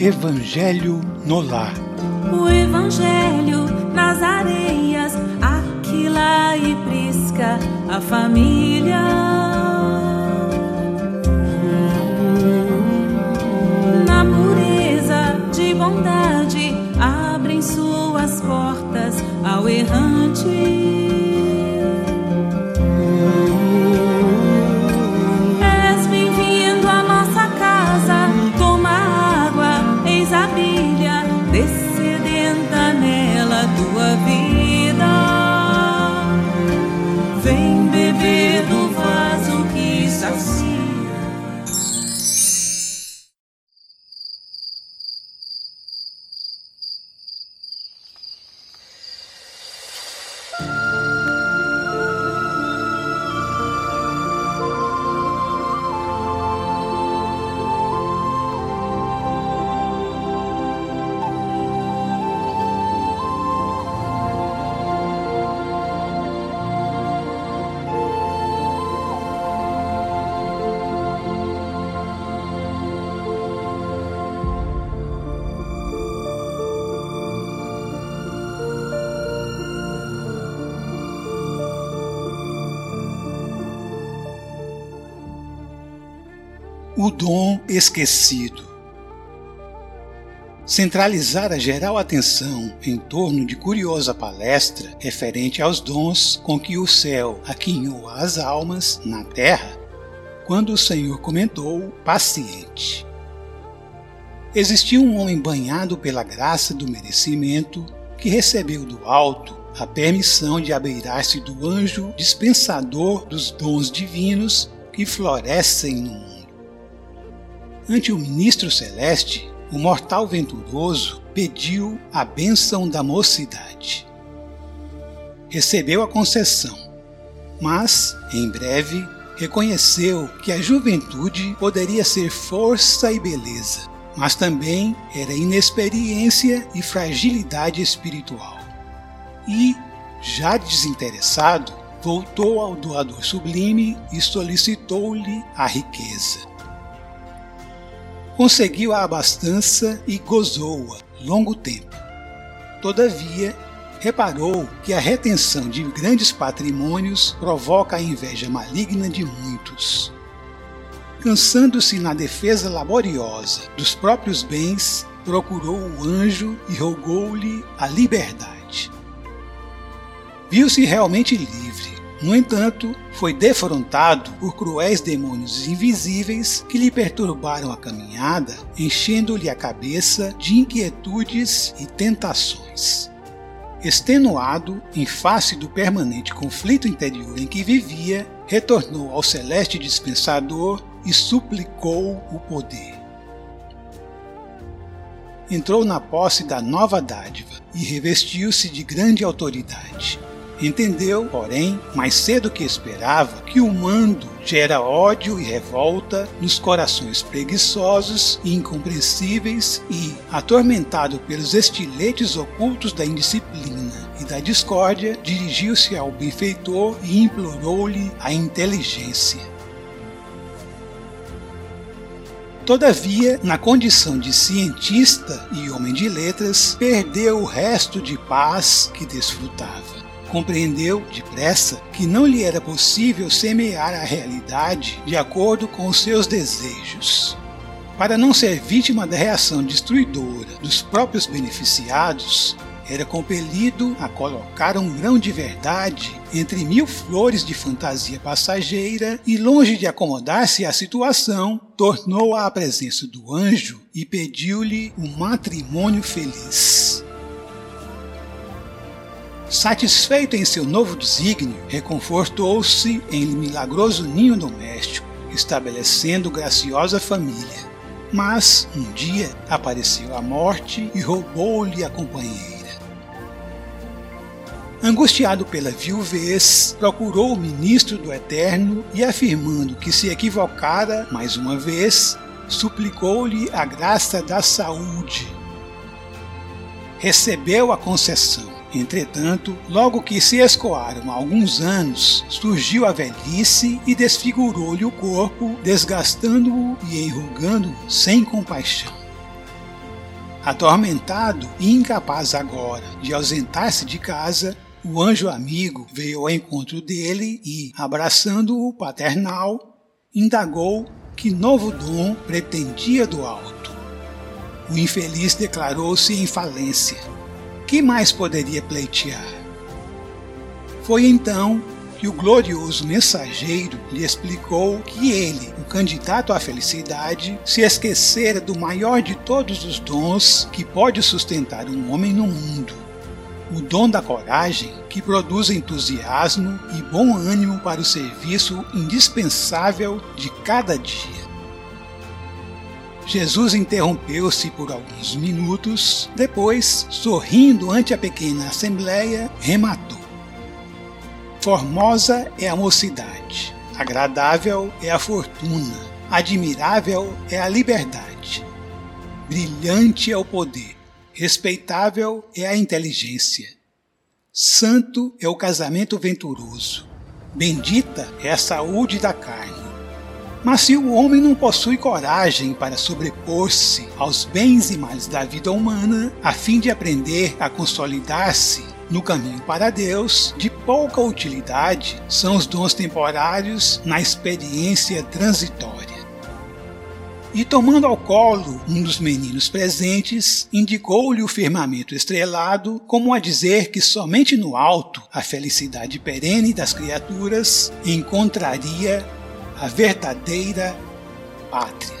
Evangelho no Lar. O Evangelho nas areias, Aquila e Prisca, a família. O dom esquecido. Centralizar a geral atenção em torno de curiosa palestra referente aos dons com que o céu aquinhou as almas na terra, quando o Senhor comentou paciente. Existia um homem banhado pela graça do merecimento que recebeu do alto a permissão de abeirar-se do anjo dispensador dos dons divinos que florescem no mundo. Ante o ministro celeste, o mortal venturoso pediu a bênção da mocidade. Recebeu a concessão, mas, em breve, reconheceu que a juventude poderia ser força e beleza, mas também era inexperiência e fragilidade espiritual. E, já desinteressado, voltou ao doador sublime e solicitou-lhe a riqueza conseguiu a abastança e gozou-a longo tempo. Todavia, reparou que a retenção de grandes patrimônios provoca a inveja maligna de muitos. Cansando-se na defesa laboriosa dos próprios bens, procurou o anjo e rogou-lhe a liberdade. Viu-se realmente livre, no entanto, foi defrontado por cruéis demônios invisíveis que lhe perturbaram a caminhada, enchendo-lhe a cabeça de inquietudes e tentações. Extenuado, em face do permanente conflito interior em que vivia, retornou ao celeste dispensador e suplicou o poder. Entrou na posse da nova dádiva e revestiu-se de grande autoridade. Entendeu, porém, mais cedo que esperava, que o mando gera ódio e revolta nos corações preguiçosos e incompreensíveis e, atormentado pelos estiletes ocultos da indisciplina e da discórdia, dirigiu-se ao benfeitor e implorou-lhe a inteligência. Todavia, na condição de cientista e homem de letras, perdeu o resto de paz que desfrutava compreendeu depressa que não lhe era possível semear a realidade de acordo com os seus desejos. Para não ser vítima da reação destruidora dos próprios beneficiados, era compelido a colocar um grão de verdade entre mil flores de fantasia passageira e, longe de acomodar-se à situação, tornou-a à presença do anjo e pediu-lhe um matrimônio feliz. Satisfeito em seu novo desígnio, reconfortou-se em milagroso ninho doméstico, estabelecendo graciosa família. Mas, um dia, apareceu a morte e roubou-lhe a companheira. Angustiado pela viuvez, procurou o ministro do Eterno e, afirmando que se equivocara mais uma vez, suplicou-lhe a graça da saúde. Recebeu a concessão Entretanto, logo que se escoaram alguns anos, surgiu a velhice e desfigurou-lhe o corpo, desgastando-o e enrugando-o sem compaixão. Atormentado e incapaz agora de ausentar-se de casa, o anjo amigo veio ao encontro dele e, abraçando-o paternal, indagou que novo dom pretendia do alto. O infeliz declarou-se em falência. Que mais poderia pleitear? Foi então que o glorioso mensageiro lhe explicou que ele, o candidato à felicidade, se esquecera do maior de todos os dons que pode sustentar um homem no mundo. O dom da coragem, que produz entusiasmo e bom ânimo para o serviço indispensável de cada dia. Jesus interrompeu-se por alguns minutos, depois, sorrindo ante a pequena assembleia, rematou. Formosa é a mocidade, agradável é a fortuna, admirável é a liberdade, brilhante é o poder, respeitável é a inteligência, santo é o casamento venturoso, bendita é a saúde da carne. Mas se o homem não possui coragem para sobrepor-se aos bens e males da vida humana, a fim de aprender a consolidar-se no caminho para Deus, de pouca utilidade são os dons temporários na experiência transitória. E tomando ao colo um dos meninos presentes, indicou-lhe o firmamento estrelado, como a dizer que somente no alto a felicidade perene das criaturas encontraria a verdadeira pátria.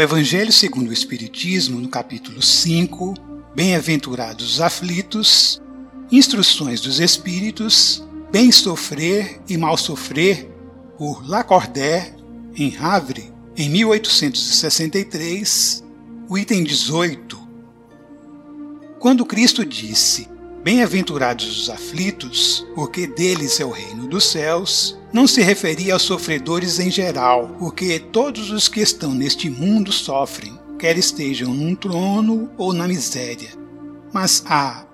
Do Evangelho segundo o Espiritismo, no capítulo 5, Bem-aventurados os aflitos, Instruções dos Espíritos, Bem sofrer e mal sofrer, por Lacordaire, em Havre, em 1863, o item 18. Quando Cristo disse: Bem-aventurados os aflitos, porque deles é o reino dos céus, não se referia aos sofredores em geral, porque todos os que estão neste mundo sofrem, quer estejam num trono ou na miséria. Mas há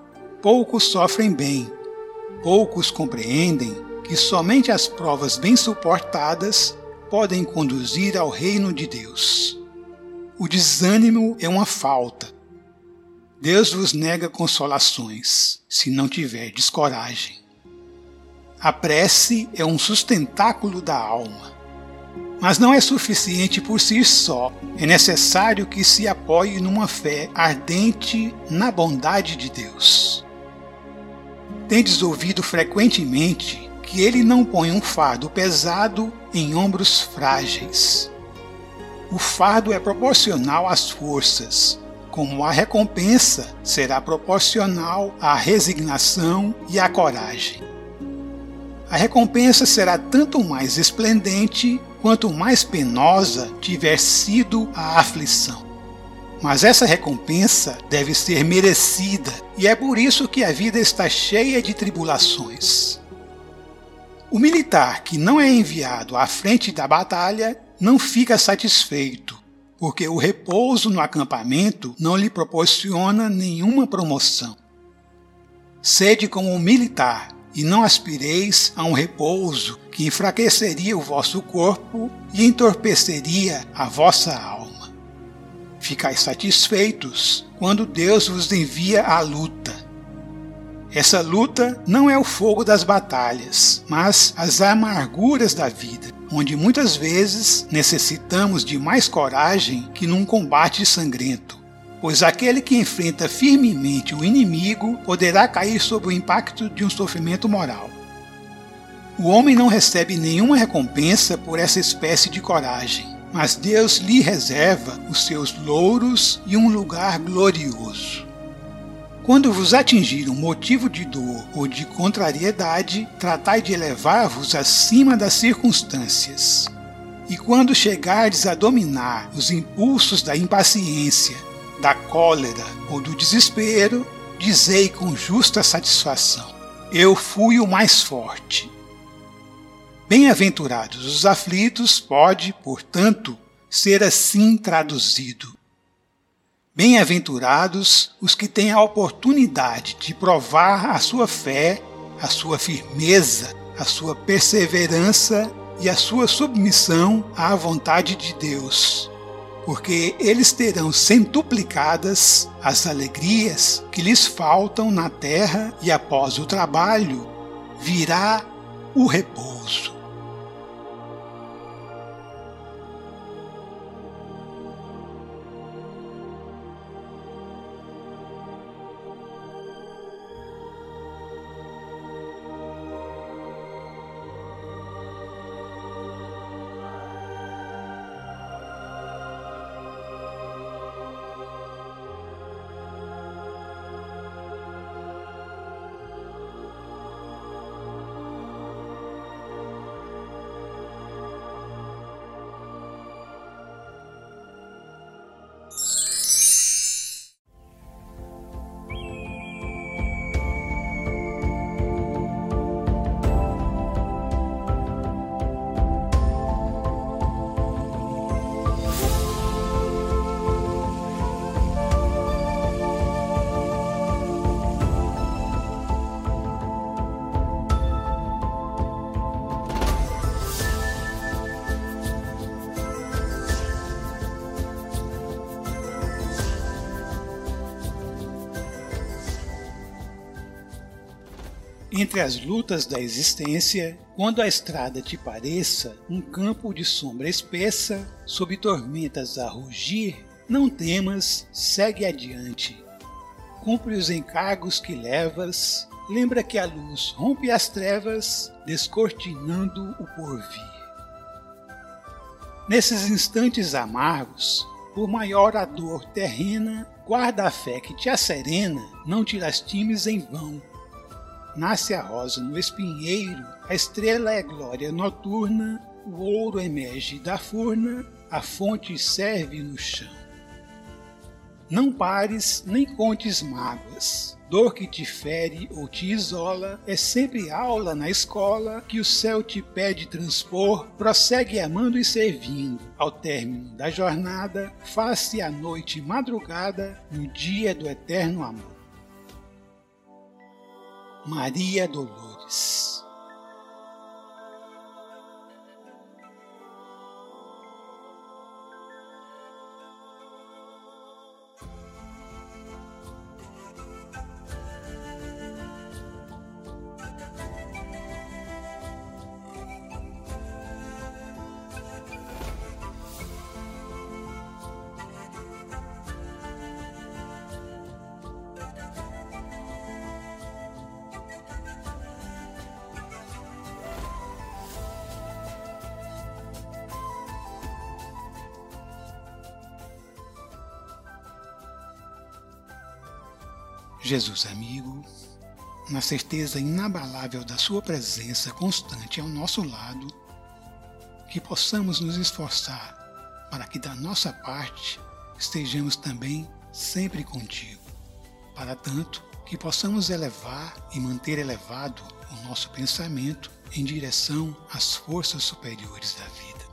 poucos sofrem bem, poucos compreendem que somente as provas bem suportadas podem conduzir ao reino de Deus. O desânimo é uma falta. Deus vos nega consolações, se não tiverdes coragem. A prece é um sustentáculo da alma. Mas não é suficiente por si só. É necessário que se apoie numa fé ardente na bondade de Deus. Tendes ouvido frequentemente que ele não põe um fardo pesado em ombros frágeis. O fardo é proporcional às forças, como a recompensa será proporcional à resignação e à coragem. A recompensa será tanto mais esplendente quanto mais penosa tiver sido a aflição. Mas essa recompensa deve ser merecida, e é por isso que a vida está cheia de tribulações. O militar que não é enviado à frente da batalha não fica satisfeito, porque o repouso no acampamento não lhe proporciona nenhuma promoção. Sede como um militar e não aspireis a um repouso que enfraqueceria o vosso corpo e entorpeceria a vossa alma. ficais satisfeitos quando Deus vos envia a luta. Essa luta não é o fogo das batalhas, mas as amarguras da vida, onde muitas vezes necessitamos de mais coragem que num combate sangrento. Pois aquele que enfrenta firmemente o inimigo poderá cair sob o impacto de um sofrimento moral. O homem não recebe nenhuma recompensa por essa espécie de coragem, mas Deus lhe reserva os seus louros e um lugar glorioso. Quando vos atingir um motivo de dor ou de contrariedade, tratai de elevar-vos acima das circunstâncias. E quando chegardes a dominar os impulsos da impaciência, da cólera ou do desespero, dizei com justa satisfação: Eu fui o mais forte Bem-aventurados os aflitos pode, portanto, ser assim traduzido. Bem-aventurados os que têm a oportunidade de provar a sua fé, a sua firmeza, a sua perseverança e a sua submissão à vontade de Deus, porque eles terão centuplicadas as alegrias que lhes faltam na terra e após o trabalho virá o repouso. Entre as lutas da existência, quando a estrada te pareça um campo de sombra espessa, sob tormentas a rugir, não temas, segue adiante. Cumpre os encargos que levas, lembra que a luz rompe as trevas, descortinando o porvir. Nesses instantes amargos, por maior a dor terrena, guarda a fé que te acerena, não te lastimes em vão, Nasce a rosa no espinheiro, a estrela é glória noturna, o ouro emerge da furna, a fonte serve no chão. Não pares nem contes mágoas. Dor que te fere ou te isola é sempre aula na escola que o céu te pede transpor. Prossegue amando e servindo. Ao término da jornada, faz-se a noite madrugada no dia do eterno amor. Maria Dolores. Jesus amigo, na certeza inabalável da Sua presença constante ao nosso lado, que possamos nos esforçar para que da nossa parte estejamos também sempre contigo. Para tanto, que possamos elevar e manter elevado o nosso pensamento em direção às forças superiores da vida.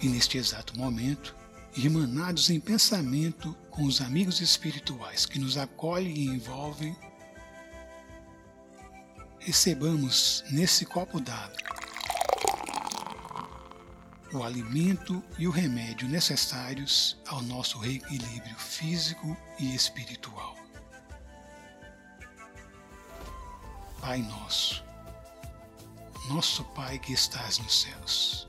E neste exato momento, irmanados em pensamento com os amigos espirituais que nos acolhem e envolvem, recebamos nesse copo d'água o alimento e o remédio necessários ao nosso reequilíbrio físico e espiritual. Pai nosso, nosso Pai que estás nos céus,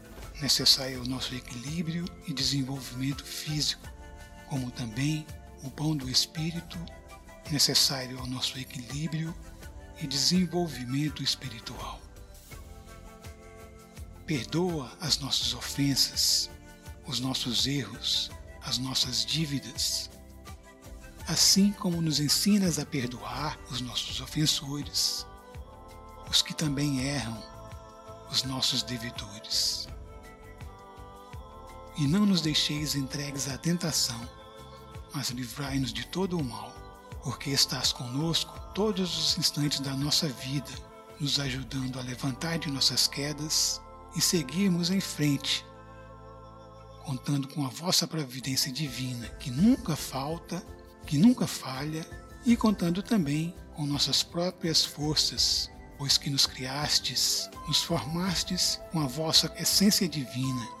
necessário ao nosso equilíbrio e desenvolvimento físico, como também o pão do espírito, necessário ao nosso equilíbrio e desenvolvimento espiritual. Perdoa as nossas ofensas, os nossos erros, as nossas dívidas, assim como nos ensinas a perdoar os nossos ofensores, os que também erram, os nossos devedores. E não nos deixeis entregues à tentação, mas livrai-nos de todo o mal, porque estás conosco todos os instantes da nossa vida, nos ajudando a levantar de nossas quedas e seguirmos em frente, contando com a vossa providência divina, que nunca falta, que nunca falha, e contando também com nossas próprias forças, pois que nos criastes, nos formastes com a vossa essência divina,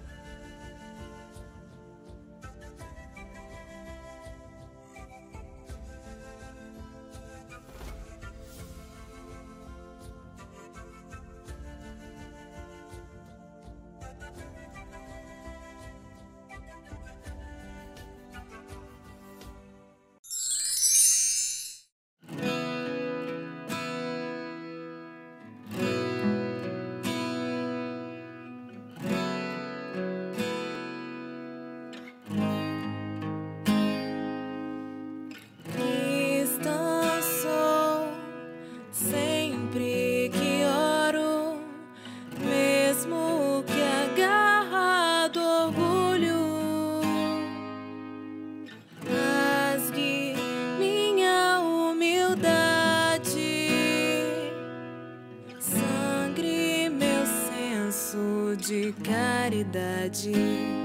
De caridade.